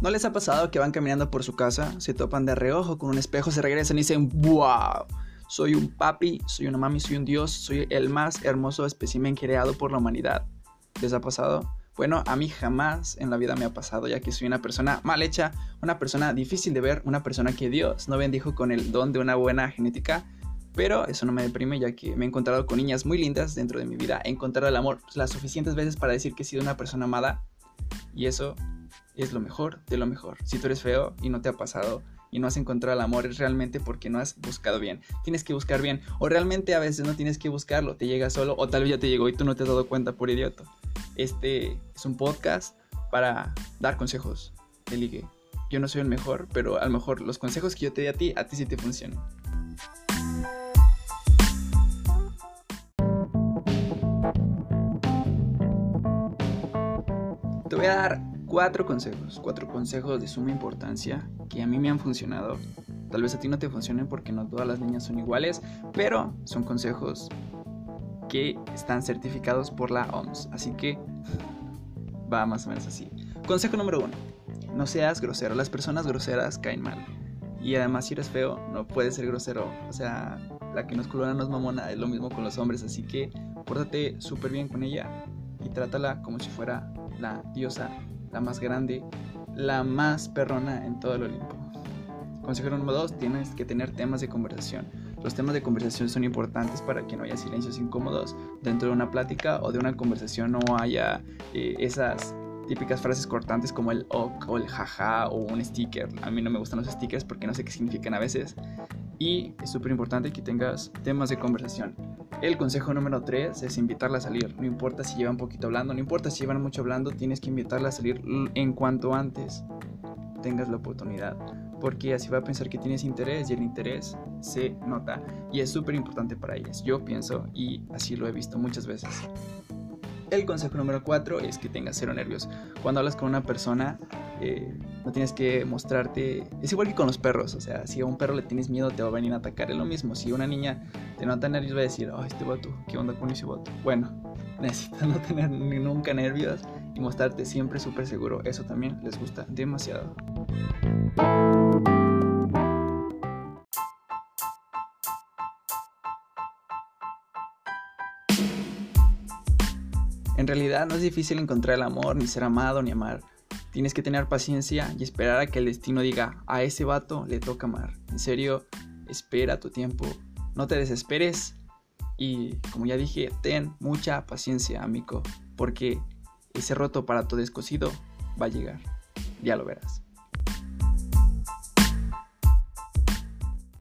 ¿No les ha pasado que van caminando por su casa, se topan de reojo con un espejo, se regresan y dicen, wow, soy un papi, soy una mami, soy un dios, soy el más hermoso espécimen creado por la humanidad? ¿Les ha pasado? Bueno, a mí jamás en la vida me ha pasado, ya que soy una persona mal hecha, una persona difícil de ver, una persona que Dios no bendijo con el don de una buena genética. Pero eso no me deprime, ya que me he encontrado con niñas muy lindas dentro de mi vida. He encontrado el amor las suficientes veces para decir que he sido una persona amada. Y eso es lo mejor de lo mejor. Si tú eres feo y no te ha pasado y no has encontrado el amor, es realmente porque no has buscado bien. Tienes que buscar bien. O realmente a veces no tienes que buscarlo, te llega solo o tal vez ya te llegó y tú no te has dado cuenta por idiota. Este es un podcast para dar consejos de. Yo no soy el mejor, pero a lo mejor los consejos que yo te di a ti, a ti sí te funcionan. Te voy a dar cuatro consejos, cuatro consejos de suma importancia que a mí me han funcionado. Tal vez a ti no te funcionen porque no todas las niñas son iguales, pero son consejos que están certificados por la OMS. Así que va más o menos así. Consejo número uno. No seas grosero. Las personas groseras caen mal. Y además si eres feo, no puedes ser grosero. O sea, la que nos culona no es mamona. Es lo mismo con los hombres. Así que pórtate súper bien con ella. Y trátala como si fuera la diosa, la más grande, la más perrona en todo el Olimpo. Consejo número dos. Tienes que tener temas de conversación. Los temas de conversación son importantes para que no haya silencios incómodos dentro de una plática o de una conversación no haya eh, esas típicas frases cortantes como el ok o el jaja o un sticker. A mí no me gustan los stickers porque no sé qué significan a veces. Y es súper importante que tengas temas de conversación. El consejo número 3 es invitarla a salir. No importa si llevan poquito hablando, no importa si llevan mucho hablando, tienes que invitarla a salir en cuanto antes tengas la oportunidad porque así va a pensar que tienes interés y el interés se nota y es súper importante para ellas. Yo pienso y así lo he visto muchas veces. El consejo número 4 es que tengas cero nervios. Cuando hablas con una persona, eh, no tienes que mostrarte. Es igual que con los perros. O sea, si a un perro le tienes miedo, te va a venir a atacar. Es lo mismo. Si una niña te nota nervios, va a decir, oh, este vato, ¿qué onda con ese vato? Bueno, necesitas no tener ni nunca nervios y mostrarte siempre súper seguro. Eso también les gusta demasiado. En realidad no es difícil encontrar el amor, ni ser amado, ni amar. Tienes que tener paciencia y esperar a que el destino diga, a ese vato le toca amar. En serio, espera tu tiempo, no te desesperes y como ya dije, ten mucha paciencia, amigo, porque ese roto para tu descosido va a llegar. Ya lo verás.